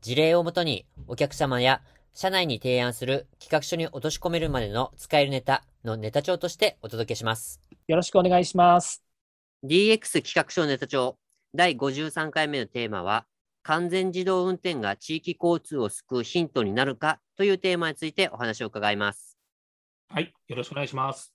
事例をもとにお客様や社内に提案する企画書に落とし込めるまでの使えるネタのネタ帳としてお届けします。よろしくお願いします。DX 企画書ネタ帳第53回目のテーマは完全自動運転が地域交通を救うヒントになるかというテーマについてお話を伺います。はい、よろしくお願いします。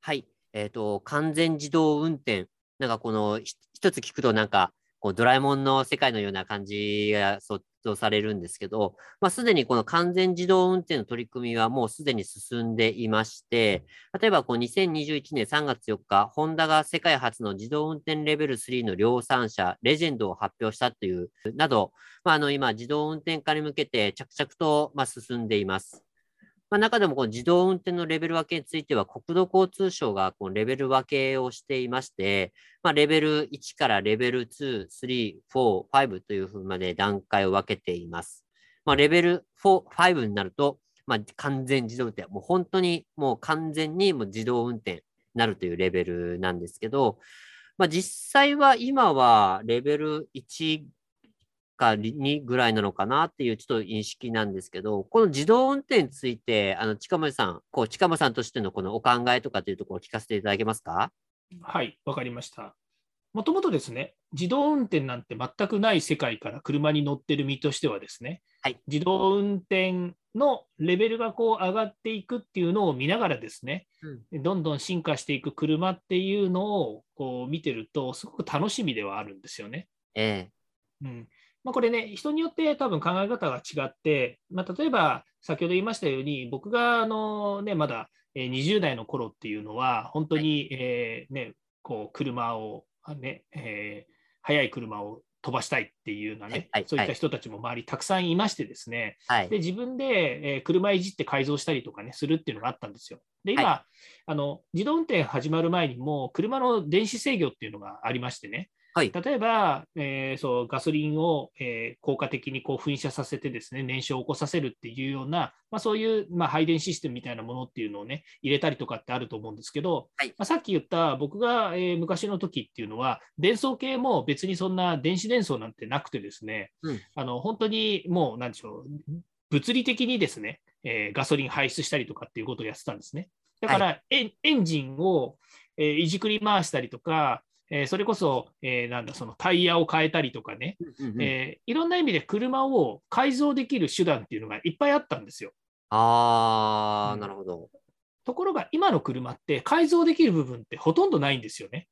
はい、えっ、ー、と、完全自動運転なんかこの一つ聞くとなんかこうドラえもんの世界のような感じが想動されるんですけど、まあ、すでにこの完全自動運転の取り組みはもうすでに進んでいまして、例えばこう2021年3月4日、ホンダが世界初の自動運転レベル3の量産車、レジェンドを発表したという、など、まあ、あの今、自動運転化に向けて着々とま進んでいます。まあ、中でもこの自動運転のレベル分けについては、国土交通省がこのレベル分けをしていまして、まあ、レベル1からレベル2、3、4、5というふうまで段階を分けています。まあ、レベル4、5になると、まあ、完全自動運転、もう本当にもう完全にもう自動運転になるというレベルなんですけど、まあ、実際は今はレベル1か2ぐらいなのかなっていうちょっと認識なんですけど、この自動運転について、あの近森さん、こう近森さんとしてのこのお考えとかというところを聞かせていただけますか？はい、わかりました。もともとですね、自動運転なんて全くない世界から車に乗ってる身としてはですね、はい、自動運転のレベルがこう上がっていくっていうのを見ながらですね、うん、どんどん進化していく車っていうのをこう見てると、すごく楽しみではあるんですよね。ええ。うん、まあ、これね、人によって多分考え方が違って、まあ、例えば先ほど言いましたように、僕があの、ね、まだ20代の頃っていうのは、本当に、えー、ね、こう車を、ねえー、速い車を飛ばしたいっていうようなね、はい、そういった人たちも周りたくさんいましてですね、はい、で自分で、えー、車いじって改造したりとかね、するっていうのがあったんですよ。で、今、はい、あの自動運転始まる前にも、車の電子制御っていうのがありましてね、はい、例えば、えー、そうガソリンを、えー、効果的にこう噴射させてですね燃焼を起こさせるっていうような、まあ、そういう、まあ、配電システムみたいなものっていうのをね入れたりとかってあると思うんですけど、はい、まあ、さっき言った僕が、えー、昔の時っていうのは伝送系も別にそんな電子伝送なんてなくてですね、うん、あの本当にもうなんでしょう物理的にですね、えガソリン排出したりとかっていうことをやってたんですね。だから、はい、エンジンを、えいじくり回したりとか、えー、それこそ、えー、なんだ、そのタイヤを変えたりとかね、えー、いろんな意味で車を改造できる手段っていうのがいっぱいあったんですよ。あー、うん、なるほど。ところが、今の車って改造できる部分ってほとんどないんですよね。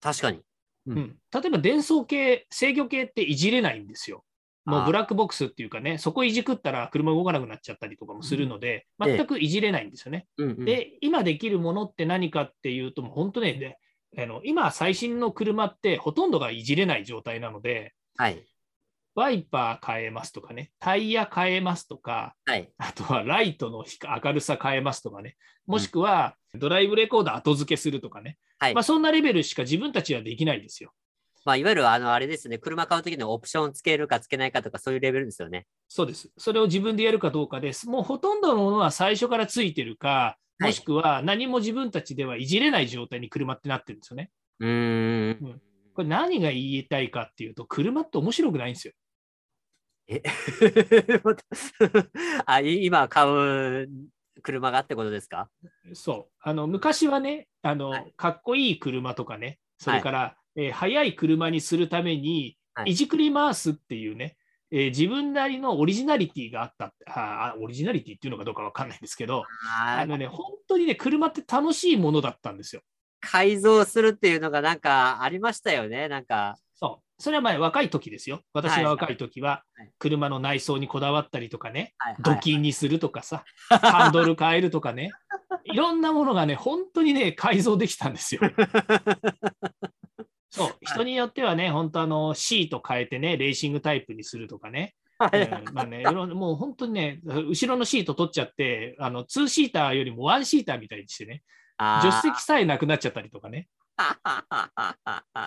確かに。うん、うん、例えば、伝送系、制御系っていじれないんですよ。もうブラックボックスっていうかね、そこいじくったら車動かなくなっちゃったりとかもするので、うん、全くいじれないんですよね。ええ、で、今できるものって何かっていうと、もう本当ね、あの今、最新の車ってほとんどがいじれない状態なので、はい、ワイパー変えますとかね、タイヤ変えますとか、はい、あとはライトの明るさ変えますとかね、もしくはドライブレコーダー後付けするとかね、はい、まあ、そんなレベルしか自分たちはできないですよ。まあ、いわゆるあのあれですね、車買うときのオプションつけるかつけないかとか、そういうレベルですよね。そうです。それを自分でやるかどうかです。もうほとんどのものは最初からついてるか、もしくは何も自分たちではいじれない状態に車ってなってるんですよね。うん。これ何が言いたいかっていうと、車って面白くないんですよ。え？あ今買う車がってことですか？そう。あの昔はねあの、はい、かっこいい車とかねそれから、はい、えー、速い車にするために、い、じくり回すっていうね、えー、自分なりのオリジナリティがあったあオリジナリティっていうのかどうか分かんないんですけどあのね本当にね車って楽しいものだったんですよ。改造するっていうのがなんかありましたよね、なんか。そう。それは前若い時ですよ。私が若い時は、車の内装にこだわったりとかね、土金にするとかさ、ハンドル変えるとかね、いろんなものがね、本当にね、改造できたんですよ。そう、人によってはね、本当あの、シート変えてね、レーシングタイプにするとかね、うんまあね、もう本当にね、後ろのシート取っちゃって、あの2シーターよりも1シーターみたいにしてね、助手席さえなくなっちゃったりとかね。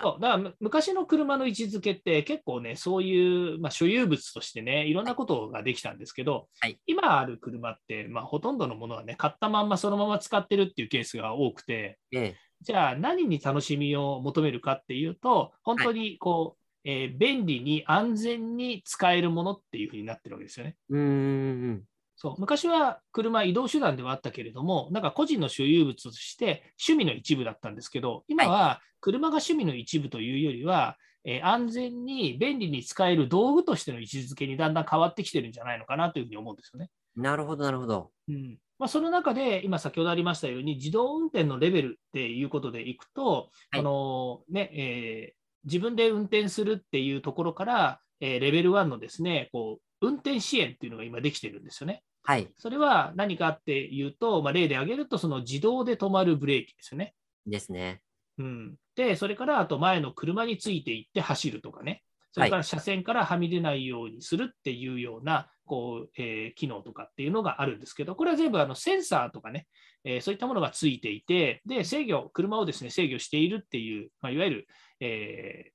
そうだからむ昔の車の位置づけって結構ね、そういう、まあ、所有物としてね、いろんなことができたんですけど、はい。今ある車って、まあ、ほとんどのものはね、買ったまんまそのまま使ってるっていうケースが多くて、ええじゃあ何に楽しみを求めるかっていうと、本当にこう、えー便利に安全に使えるものっていうふうになってるわけですよね。うーん。そう昔は車、移動手段ではあったけれども、なんか個人の所有物として趣味の一部だったんですけど、今は車が趣味の一部というよりは、えー安全に便利に使える道具としての位置づけにだんだん変わってきてるんじゃないのかなというふうに思うんですよね。なるほど、なるほど。うんまあ、その中で、今先ほどありましたように、自動運転のレベルっていうことでいくと、はいあのねえー自分で運転するっていうところから、えーレベル1のですねこう運転支援っていうのが今できてるんですよね。はい。それは何かっていうと、まあ、例で挙げると、その自動で止まるブレーキですよね。ですね。うん、で、それからあと前の車についていって走るとかね、それから車線からはみ出ないようにするっていうようなこう、えー機能とかっていうのがあるんですけど、これは全部あのセンサーとかね、えーそういったものがついていて、で制御、車をですね制御しているっていう、まあ、いわゆる、えー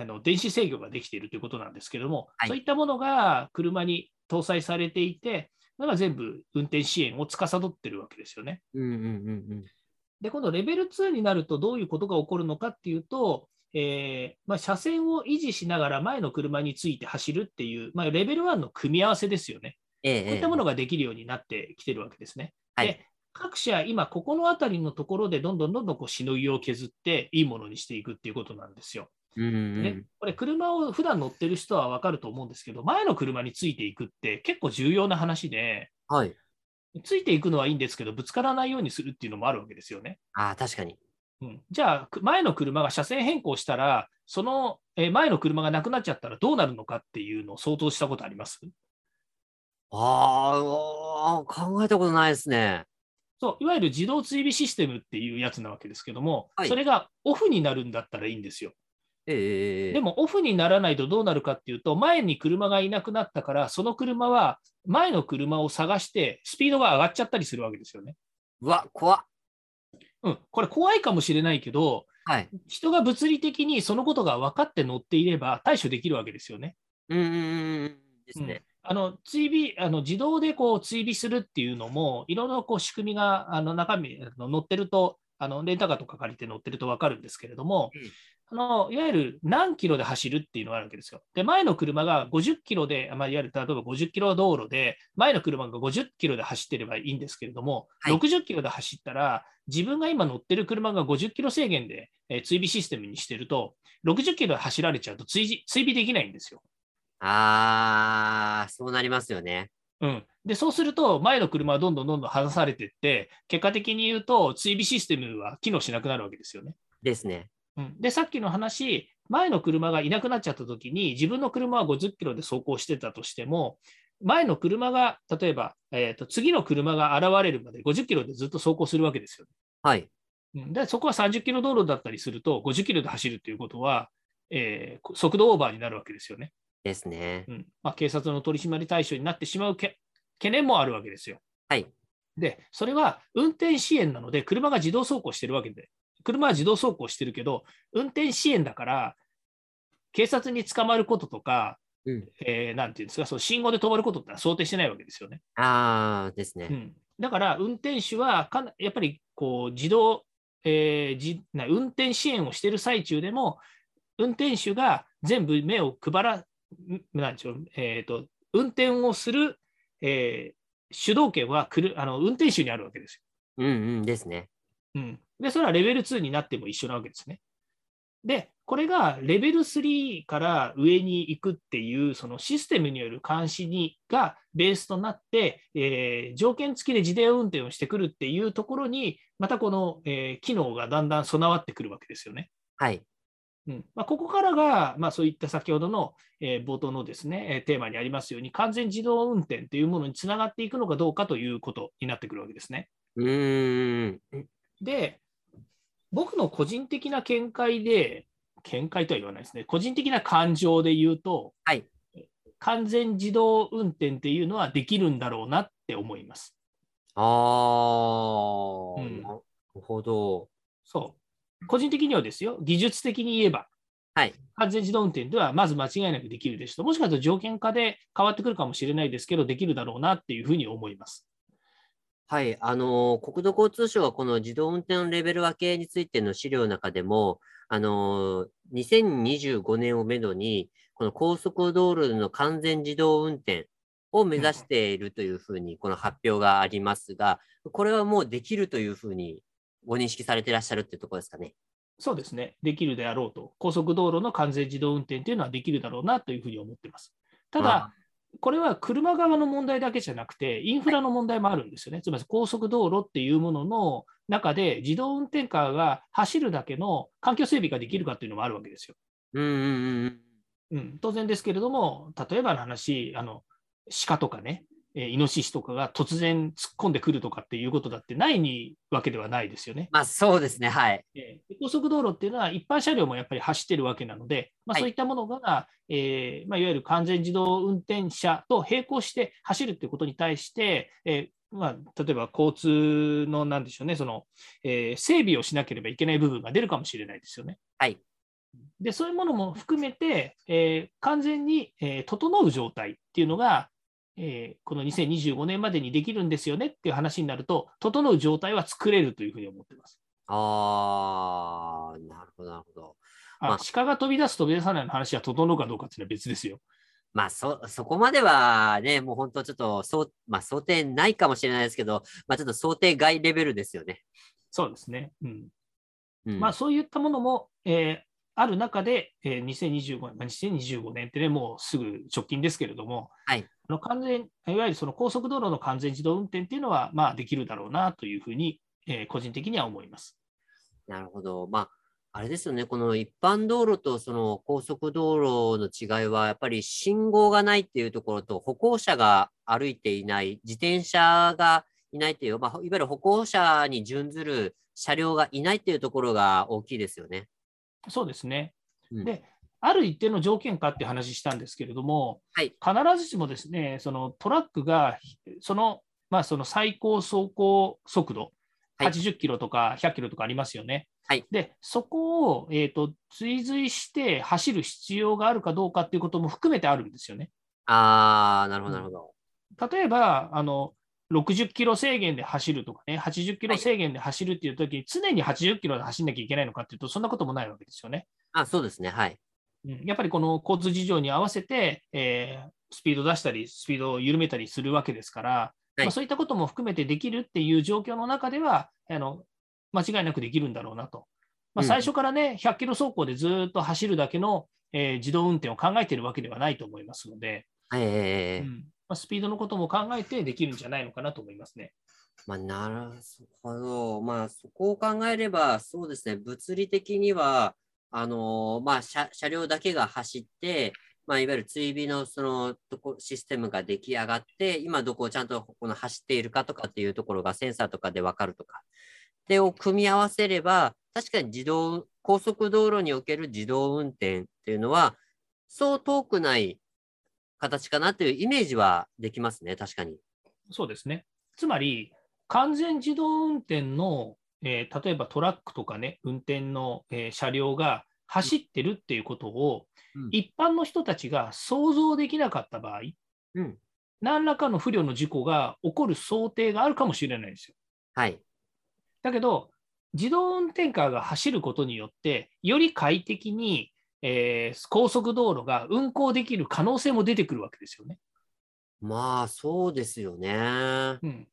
あの電子制御ができているということなんですけども、はいそういったものが車に搭載されていて、それが全部運転支援を司っているわけですよね。うんうんうんで、今度レベル2になるとどういうことが起こるのかっていうと、えーまあ、車線を維持しながら前の車について走るっていう、まあ、レベル1の組み合わせですよね。ええこういったものができるようになってきてるわけですね。はいで各社、今、ここのあたりのところでどんどんどんどんこうしのぎを削っていいものにしていくっていうことなんですよ。うんうんね、これ、車を普段乗ってる人は分かると思うんですけど、前の車についていくって結構重要な話で、はい。ついていくのはいいんですけど、ぶつからないようにするっていうのもあるわけですよね。ああ、確かに。うん、じゃあ、く前の車が車線変更したら、そのえー前の車がなくなっちゃったらどうなるのかっていうのを想像したことあります？あーあー、考えたことないですね。そういわゆる自動追尾システムっていうやつなわけですけども、はいそれがオフになるんだったらいいんですよ。ええでもオフにならないとどうなるかっていうと、前に車がいなくなったから、その車は前の車を探して、スピードが上がっちゃったりするわけですよね。うわ、怖っ。うん、これ怖いかもしれないけど、はい。人が物理的にそのことが分かって乗っていれば対処できるわけですよね。うんうんうんうん。ですね。あの追尾あの自動でこう追尾するっていうのも、いろいろこう仕組みがあの中身あの載ってると、あのレンタカーとか借りて乗ってると分かるんですけれども、うんあのいわゆる何キロで走るっていうのがあるわけですよ。で、前の車が50キロで、まあ、いわゆる例えば50キロ道路で、前の車が50キロで走ってればいいんですけれども、はい60キロで走ったら、自分が今乗ってる車が50キロ制限で、えー追尾システムにしてると、60キロで走られちゃうと追尾追尾できないんですよ。ああ、そうなりますよね。うん、でそうすると、前の車はどんどんどんどん離されていって、結果的に言うと、追尾システムは機能しなくなるわけですよね。ですね。うん、で、さっきの話、前の車がいなくなっちゃったときに、自分の車は50キロで走行してたとしても、前の車が、例えば、えーと、次の車が現れるまで50キロでずっと走行するわけですよ、はい。うんで、そこは30キロ道路だったりすると、50キロで走るということは、えー速度オーバーになるわけですよね。ですね。うんまあ、警察の取締り対象になってしまうけ懸念もあるわけですよ。はい。で、それは運転支援なので、車が自動走行してるわけで、車は自動走行してるけど、運転支援だから、警察に捕まることとか、うん。えーなんていうんですか、その信号で止まることってのは想定してないわけですよね。ああ、ですね。うん、だから、運転手はかなやっぱりこう自動、えーじな運転支援をしている最中でも、運転手が全部目を配ら、んなんでしょう、えーと、運転をする、えー主導権はくるあの運転手にあるわけですよ。うんうんですね。うん、で、それはレベル2になっても一緒なわけですね。で、これがレベル3から上に行くっていう、そのシステムによる監視にがベースとなって、えー条件付きで自動運転をしてくるっていうところに、またこの、えー機能がだんだん備わってくるわけですよね。はい。うんまあ、ここからが、まあ、そういった先ほどの、えー冒頭のですね、えーテーマにありますように、完全自動運転というものにつながっていくのかどうかということになってくるわけですね。うーん。で、僕の個人的な見解で、見解とは言わないですね、個人的な感情で言うと、はい完全自動運転っていうのはできるんだろうなって思います。ああ、うんなるほど。そう。個人的にはですよ、技術的に言えば、はい。完全自動運転ではまず間違いなくできるでしょう。もしかすると条件化で変わってくるかもしれないですけど、できるだろうなっていうふうに思います。はい、あの国土交通省はこの自動運転のレベル分けについての資料の中でも、あの2025年をめどに、この高速道路での完全自動運転を目指しているというふうに、この発表がありますが、これはもうできるというふうにご認識されていらっしゃるっていうところですかね。そうですね。できるであろうと。高速道路の完全自動運転というのはできるだろうなというふうに思っています。ただ、これは車側の問題だけじゃなくて、インフラの問題もあるんですよね。つまり高速道路っていうものの中で、自動運転カーが走るだけの環境整備ができるかっていうのもあるわけですよ。うんうんうんうん、当然ですけれども、例えばの話、あの鹿とかね、えーイノシシとかが突然突っ込んでくるとかっていうことだってないにわけではないですよね。まあそうですね、はい。えー高速道路っていうのは一般車両もやっぱり走ってるわけなので、まあ、はいそういったものが、えーまあ、いわゆる完全自動運転車と並行して走るっていうことに対して、えーまあ、例えば交通のなんでしょうねその、えー整備をしなければいけない部分が出るかもしれないですよね。はい。でそういうものも含めて、えー完全に、えー整う状態っていうのが、えーこの2025年までにできるんですよねっていう話になると、整う状態は作れるというふうに思ってます。ああ、なるほど、なるほど。あまあ鹿が飛び出す、飛び出さないの話は整うかどうかっていうのは別ですよ。まあ、そ、そこまではね、もう本当ちょっと、そう、まあ、想定ないかもしれないですけど、まあ、ちょっと想定外レベルですよね。そうですね。うんうん。まあ、そういったものも、えーある中で、えー2025年、まあ、2025年ってね、もうすぐ直近ですけれども、はいあの完全いわゆるその高速道路の完全自動運転っていうのは、まあ、できるだろうなというふうに、えー個人的には思います。なるほど。まあ、あれですよね。この一般道路とその高速道路の違いは、やっぱり信号がないっていうところと、歩行者が歩いていない、自転車がいないっていう、まあ、いわゆる歩行者に準ずる車両がいないっていうところが大きいですよね。そうですね。うんで、ある一定の条件かって話したんですけれども、はい必ずしもですね、そのトラックがその,、まあ、その最高走行速度、はい80キロとか100キロとかありますよね。はいで、そこを、えー、と追随して走る必要があるかどうかっていうことも含めてあるんですよね。ああ、なるほど、なるほど。例えば、あの60キロ制限で走るとかね、80キロ制限で走るっていうときに、常に80キロで走んなきゃいけないのかっていうと、そんなこともないわけですよね。あ、そうですね。はい。うんやっぱりこの交通事情に合わせて、えースピード出したり、スピードを緩めたりするわけですから、はいまあ、そういったことも含めてできるっていう状況の中では、あの間違いなくできるんだろうなと。まあ、うん最初からね、100キロ走行でずっと走るだけの、えー自動運転を考えているわけではないと思いますので、ええうんまあ、スピードのことも考えてできるんじゃないのかなと思いますね。まあ、なるほど。まあ、そこを考えれば、そうですね、物理的には、あのーまあ車、車両だけが走って、まあ、いわゆる追尾のそのとこシステムが出来上がって、今どこをちゃんとこの走っているかとかっていうところがセンサーとかで分かるとか。で、を組み合わせれば、確かに自動、高速道路における自動運転っていうのは、そう遠くない形かなというイメージはできますね、確かに。そうですね。つまり、完全自動運転の、えー例えばトラックとかね、運転の、えー車両が走ってるっていうことを、うん一般の人たちが想像できなかった場合、うん。何らかの不慮の事故が起こる想定があるかもしれないですよ。はい。だけど、自動運転カーが走ることによって、より快適に、えー高速道路が運行できる可能性も出てくるわけですよね。まあ、そうですよね。うん、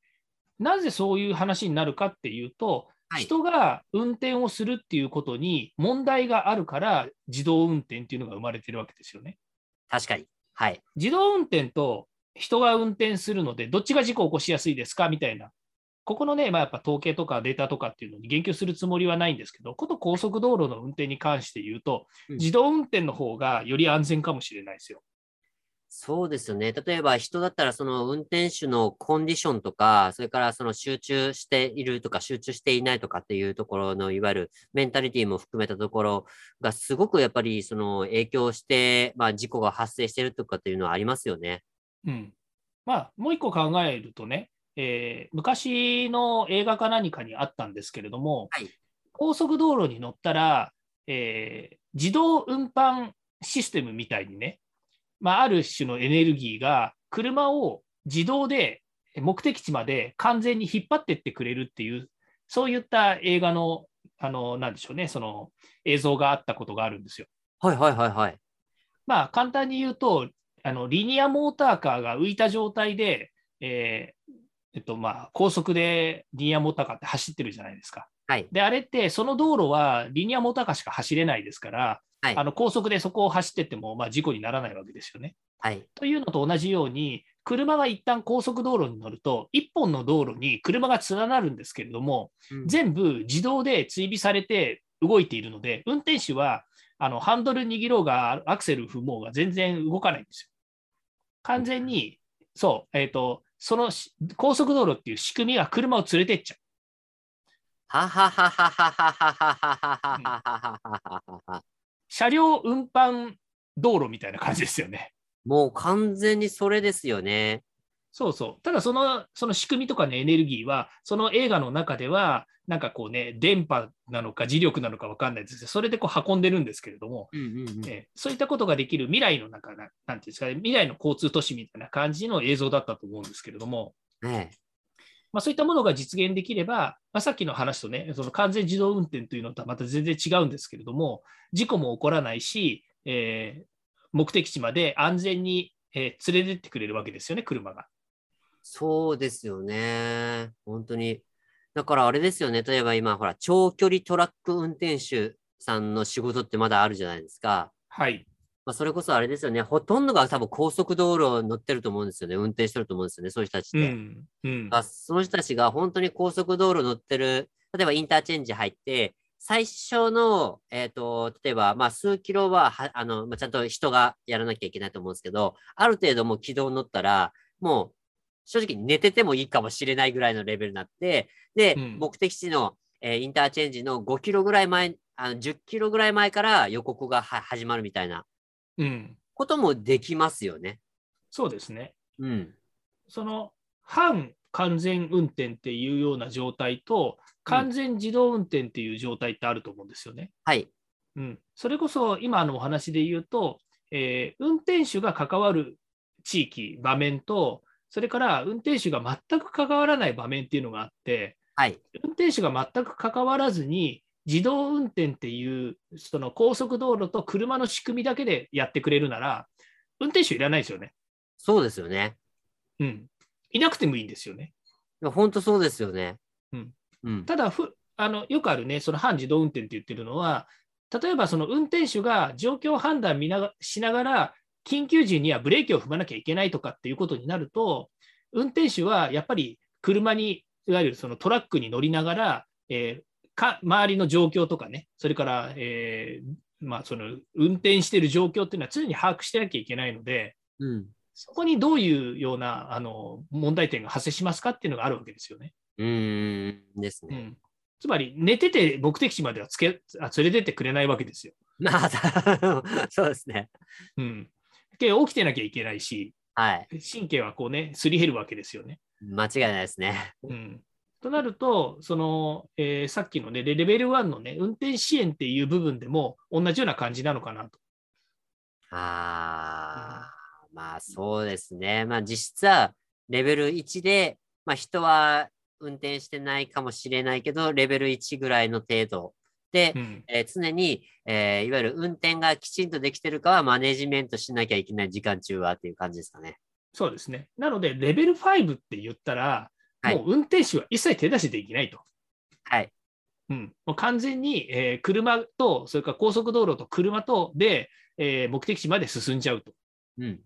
なぜそういう話になるかっていうと、はい人が運転をするっていうことに問題があるから、自動運転っていうのが生まれてるわけですよね。確かに。はい。自動運転と人が運転するので、どっちが事故を起こしやすいですか？みたいな。ここのね、まあ、やっぱ統計とかデータとかっていうのに言及するつもりはないんですけど、こと高速道路の運転に関して言うと、うん自動運転の方がより安全かもしれないですよ。そうですよね。例えば人だったらその運転手のコンディションとか、それからその集中しているとか集中していないとかっていうところのいわゆるメンタリティも含めたところがすごくやっぱりその影響して、まあ事故が発生しているとかっていうのはありますよね。うん。まあもう一個考えるとね、えー、昔の映画か何かにあったんですけれども、はい、高速道路に乗ったら、えー、自動運搬システムみたいにね、まあ、ある種のエネルギーが車を自動で目的地まで完全に引っ張ってってくれるっていう、そういった映画の、あの、なんでしょうね、その映像があったことがあるんですよ。はいはいはいはい。まあ、簡単に言うと、あのリニアモーターカーが浮いた状態で、えー、えっとまあ、高速でリニアモーターカーって走ってるじゃないですか。はい、であれって、その道路はリニアモーターカーしか走れないですから、はい、あの高速でそこを走ってっても、まあ、事故にならないわけですよね。はい、というのと同じように、車が一旦高速道路に乗ると、1本の道路に車が連なるんですけれども、うん、全部自動で追尾されて動いているので、運転手はあのハンドル握ろうが、アクセル踏もうが全然動かないんですよ。完全に、そう、えっ、ー、と、その高速道路っていう仕組みが車を連れてっちゃう。ははははははは車両運搬道路みたいな感じですよね。もう完全にそれですよね。そうそう。ただその、その仕組みとかのエネルギーは、その映画の中では、なんかこうね、電波なのか磁力なのか分かんないですけど、それでこう運んでるんですけれども、うんうんうんえそういったことができる未来の中な、なんていうんですかね、未来の交通都市みたいな感じの映像だったと思うんですけれども、ねまあ、そういったものが実現できれば、まあ、さっきの話とね、その完全自動運転というのとはまた全然違うんですけれども、事故も起こらないし、えー、目的地まで安全に、えー、連れてってくれるわけですよね、車が。そうですよね。本当に。だからあれですよね。例えば今、ほら、長距離トラック運転手さんの仕事ってまだあるじゃないですか。はい。まあ、それこそあれですよね。ほとんどが多分高速道路乗ってると思うんですよね。運転してると思うんですよね。そういう人たちって。うんうん、その人たちが本当に高速道路乗ってる、例えばインターチェンジ入って、最初の、えっ、ー、と、例えば、まあ、数キロは、はあの、まあ、ちゃんと人がやらなきゃいけないと思うんですけど、ある程度もう軌道に乗ったら、もう、正直寝ててもいいかもしれないぐらいのレベルになって、で、うん、目的地の、えー、インターチェンジの5キロぐらい前、あの10キロぐらい前から予告が始まるみたいなこともできますよね。うん、そうですね。うん。その反完全運転っていうような状態と、完全自動運転っていう状態ってあると思うんですよね。はい。うん、それこそ今のお話で言うと、えー、運転手が関わる地域、場面と、それから運転手が全く関わらない場面っていうのがあって、はい、運転手が全く関わらずに、自動運転っていうその高速道路と車の仕組みだけでやってくれるなら、運転手いらないですよね。そうですよね。うん。いなくてもいいんですよね。いや本当そうですよね。うん。うん、ただふあの、よくあるね、その半自動運転って言ってるのは、例えばその運転手が状況判断見なしながら、緊急時にはブレーキを踏まなきゃいけないとかっていうことになると、運転手はやっぱり車に、いわゆるそのトラックに乗りながら、えー、か周りの状況とかね、それから、えーまあ、その運転している状況っていうのは常に把握してなきゃいけないので、うん、そこにどういうようなあの問題点が発生しますかっていうのがあるわけですよね。うんですね、うん、つまり、寝てて目的地まではつけあ連れてってくれないわけですよ。まあ、そうですね。うん。起きてなきゃいけないし、はい、神経はこうね、すり減るわけですよね。間違いないですね。うん、となると、そのえー、さっきの、ね、レベル1の、ね、運転支援っていう部分でも同じような感じなのかなと。ああ、うん、まあそうですね。まあ実質はレベル1で、まあ、人は運転してないかもしれないけど、レベル1ぐらいの程度で、うん、えー、常に、えー、いわゆる運転がきちんとできてるかはマネジメントしなきゃいけない時間中はっていう感じですかね。そうですね。なので、レベル5って言ったら、もう運転手は一切手出しできないと。はい。うん、もう完全に、えー、車と、それから高速道路と車とで、えー、目的地まで進んじゃうと。うん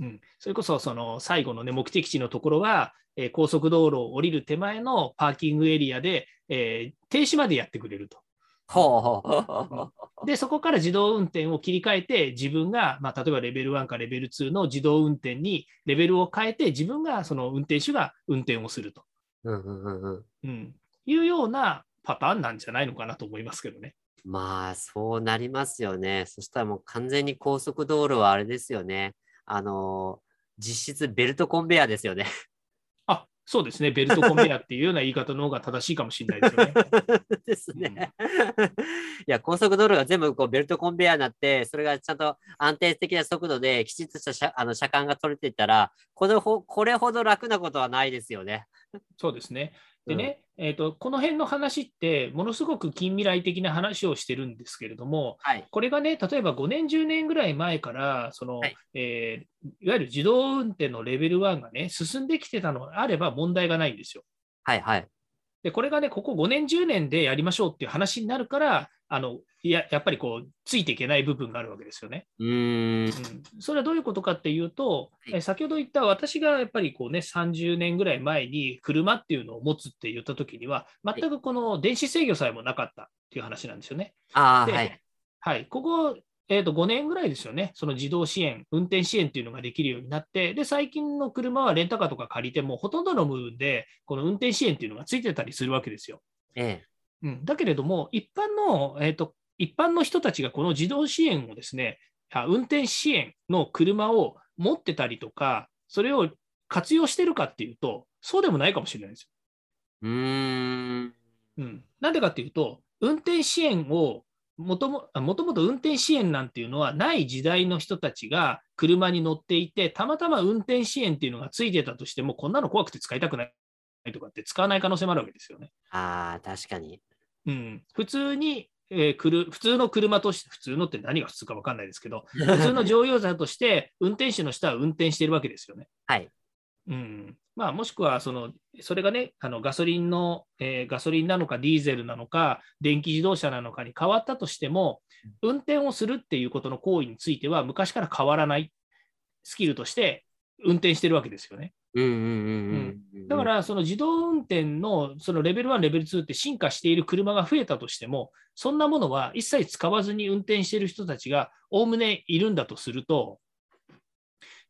うん、それこそその最後の、ね、目的地のところは、えー、高速道路を降りる手前のパーキングエリアで、えー、停止までやってくれると。で、そこから自動運転を切り替えて、自分が、まあ、例えばレベル1かレベル2の自動運転にレベルを変えて、自分がその運転手が運転をすると、うんうんうんうん。うん、いうようなパターンなんじゃないのかなと思いますけどね。まあ、そうなりますよね。そしたらもう完全に高速道路はあれですよね。あの、実質ベルトコンベヤーですよね。あそうですね、ベルトコンベヤーっていうような言い方の方が正しいかもしれないですよね。ですね。いや、高速道路が全部こうベルトコンベヤーになって、それがちゃんと安定的な速度できちっとした車あの車間が取れていったらこれほ、これほど楽なことはないですよね。そうですね。でね、えーと、この辺の話って、ものすごく近未来的な話をしてるんですけれども、はい。これがね、例えば5年、10年ぐらい前から、そのはいえーいわゆる自動運転のレベル1がね、進んできてたのがあれば問題がないんですよ。はいはい。で、これがね、ここ5年、10年でやりましょうっていう話になるから、あのいややっぱりこう、ついていけない部分があるわけですよね。うーん。うん、それはどういうことかっていうと、はいえ先ほど言った私がやっぱりこう、ね、30年ぐらい前に車っていうのを持つって言ったときには、全くこの電子制御さえもなかったっていう話なんですよね。ああ、ではい。はい、ここ、えー、と5年ぐらいですよね、その自動支援、運転支援っていうのができるようになって、で最近の車はレンタカーとか借りても、ほとんどの部分で、この運転支援っていうのがついてたりするわけですよ。ええ。うん、だけれども、一般の、えーと、一般の人たちがこの自動支援をですね、あ運転支援の車を持ってたりとか、それを活用してるかっていうと、そうでもないかもしれないんですうーん。よ。うん、なんでかっていうと、運転支援をもともあもともと運転支援なんていうのはない時代の人たちが車に乗っていて、たまたま運転支援っていうのがついてたとしても、こんなの怖くて使いたくないとかって使わない可能性もあるわけですよね。ああ、確かに。うん、普通に、えーくる普通の車として、普通のって何が普通か分かんないですけど、普通の乗用車として、運転手の人は運転しているわけですよね。はい。うんまあ、もしくはその、それがね、あのガソリンの、えーガソリンなのか、ディーゼルなのか、電気自動車なのかに変わったとしても、運転をするっていうことの行為については、昔から変わらないスキルとして運転してるわけですよね。だか、ら、その自動運転のそのレベル1、レベル2って進化している車が増えたとしても、そんなものは一切使わずに運転している人たちがおおむねいるんだとすると、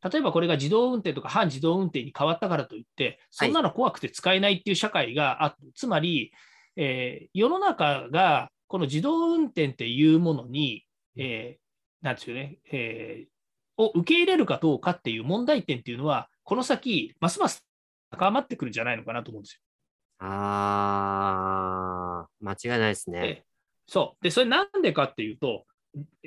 例えばこれが自動運転とか半自動運転に変わったからといって、そんなの怖くて使えないっていう社会があって、つまり、えー世の中がこの自動運転っていうものに、えーなんですよね、えーを受け入れるかどうかっていう問題点っていうのは、この先、ますます高まってくるんじゃないのかなと思うんですよ。ああ、間違いないですね。でそう。で、それなんでかっていうと、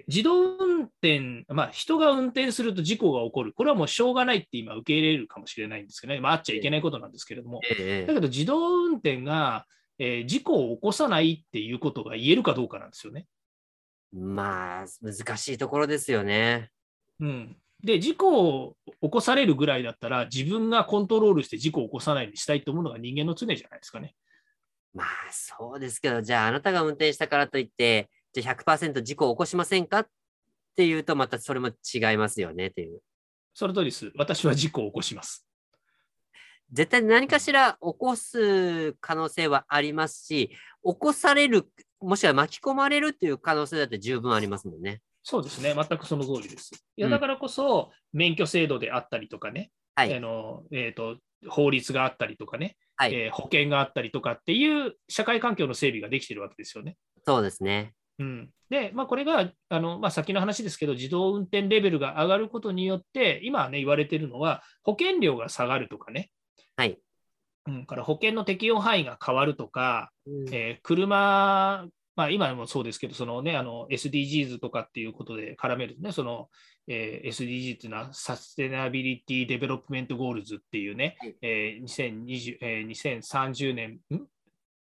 自動運転、まあ、人が運転すると事故が起こる。これはもうしょうがないって今受け入れるかもしれないんですけどね。まあ、あっちゃいけないことなんですけれども。ええだけど、自動運転が、えー事故を起こさないっていうことが言えるかどうかなんですよね。まあ、難しいところですよね。うん。で、事故を起こされるぐらいだったら、自分がコントロールして事故を起こさないようにしたいと思うのが人間の常じゃないですかね。まあ、そうですけど、じゃあ、あなたが運転したからといって、じゃあ100%事故を起こしませんかっていうと、またそれも違いますよねっていう。その通りです。私は事故を起こします。絶対何かしら起こす可能性はありますし、起こされる、もしくは巻き込まれるっていう可能性だって十分ありますもんね。そうですね。全くその通りです。いや、うんだからこそ、免許制度であったりとかね、はいあのえーと、法律があったりとかね、はいえー保険があったりとかっていう社会環境の整備ができてるわけですよね。そうですね。うん、で、まあ、これがあの、まあ、先の話ですけど、自動運転レベルが上がることによって、今はね、言われてるのは、保険料が下がるとかね、はい。うん、から保険の適用範囲が変わるとか、うんえー車、まあ、今もそうですけど、そのね、あの SDGs とかっていうことで絡めるとね、その、えー SDGs っていうのは、 Sustainability Development Goals っていうね、はいえー2020えー2030年、ん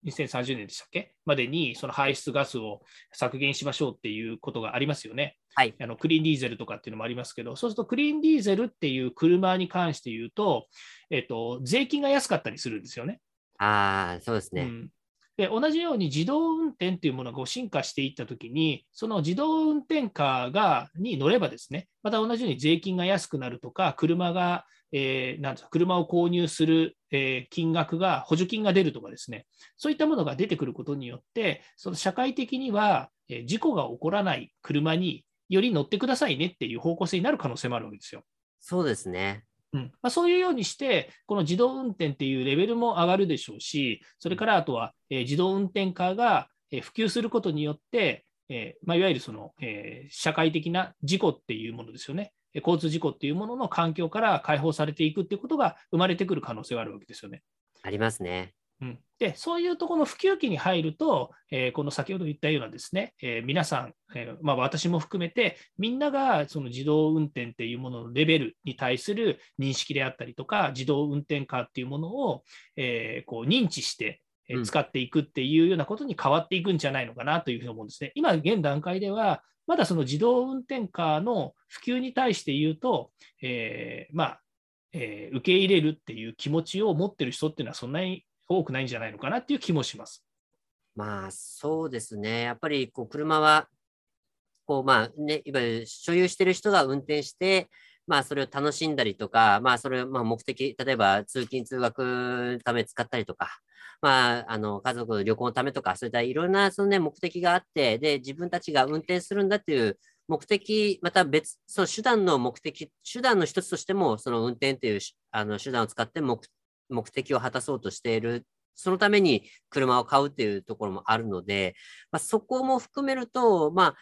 2030年でしたっけ？までにその排出ガスを削減しましょうっていうことがありますよね。はい。あのクリーンディーゼルとかっていうのもありますけど、そうするとクリーンディーゼルっていう車に関して言うと、えっと、税金が安かったりするんですよね。ああ、そうですね。うんで同じように自動運転っていうものが進化していったときに、その自動運転カーがに乗ればですね、また同じように税金が安くなるとか、車が、えーなんですか車を購入する、えー、金額が、補助金が出るとかですね、そういったものが出てくることによって、その社会的には、え、事故が起こらない車により乗ってくださいねっていう方向性になる可能性もあるわけですよ。そうですね。うんまあ、そういうようにして、この自動運転っていうレベルも上がるでしょうし、それからあとは、えー、自動運転カーが普及することによって、えーまあ、いわゆるその、えー、社会的な事故っていうものですよね。交通事故っていうものの環境から解放されていくっていうことが生まれてくる可能性があるわけですよね。ありますね。うん、でそういうところの普及期に入ると、えー、この先ほど言ったようなですね、えー、皆さん、えー、まあ、私も含めて、みんながその自動運転っていうもののレベルに対する認識であったりとか、自動運転カーっていうものを、えこう認知して、使っていくっていうようなことに変わっていくんじゃないのかなというふうに思うんですね。今、現段階では、まだその自動運転カーの普及に対して言うと、えー、まあ、えー、受け入れるっていう気持ちを持ってる人っていうのはそんなに多くないんじゃないのかなっていう気もします。まあ、そうですね。やっぱりこう車は、こうまあね、いわゆる所有してる人が運転して、まあ、それを楽しんだりとか、まあ、それをまあ目的、例えば通勤・通学のため使ったりとか、まあ、あの、家族旅行のためとか、そういったいろんなその、ね、目的があって、で、自分たちが運転するんだっていう目的、また別、その手段の目的、手段の一つとしても、その運転というあの手段を使って目目的を果たそうとしている、そのために車を買うっていうところもあるので、まあ、そこも含めると、ま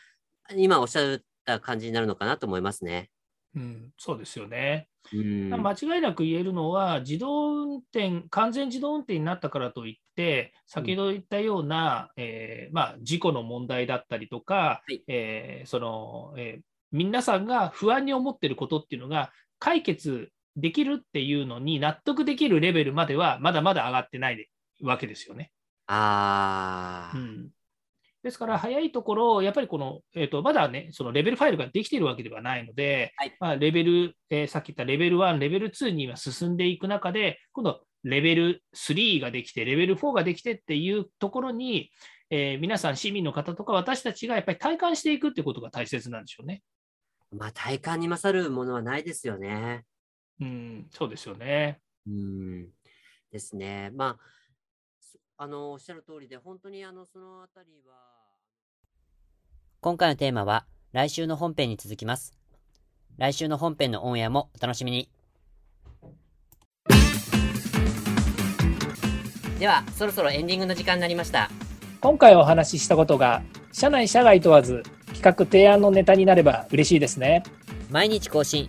あ、今おっしゃった感じになるのかなと思いますね。うん、そうですよね。うん、間違いなく言えるのは、自動運転、完全自動運転になったからといって、先ほど言ったような、うん、えー、まあ、事故の問題だったりとか、はい、えー、そのえー、皆さんが不安に思っていることっていうのが解決できるっていうのに納得できるレベルまではまだまだ上がってないわけですよね。あうん、ですから、早いところ、やっぱりこの、えーと、まだね、そのレベルファイルができているわけではないので、はい、まあ、レベル、えー、さっき言ったレベル1、レベル2には進んでいく中で、今度、レベル3ができて、レベル4ができてっていうところに、えー、皆さん、市民の方とか私たちがやっぱり体感していくってことが大切なんでしょうね。まあ、体感に勝るものはないですよね。うん、そうですよね。うんですね。まああの、おっしゃる通りで、本当にあの、そのあたりは。今回のテーマは、来週の本編に続きます。来週の本編のオンエアもお楽しみに。では、そろそろエンディングの時間になりました。今回お話ししたことが、社内社外問わず、企画提案のネタになれば嬉しいですね。毎日更新、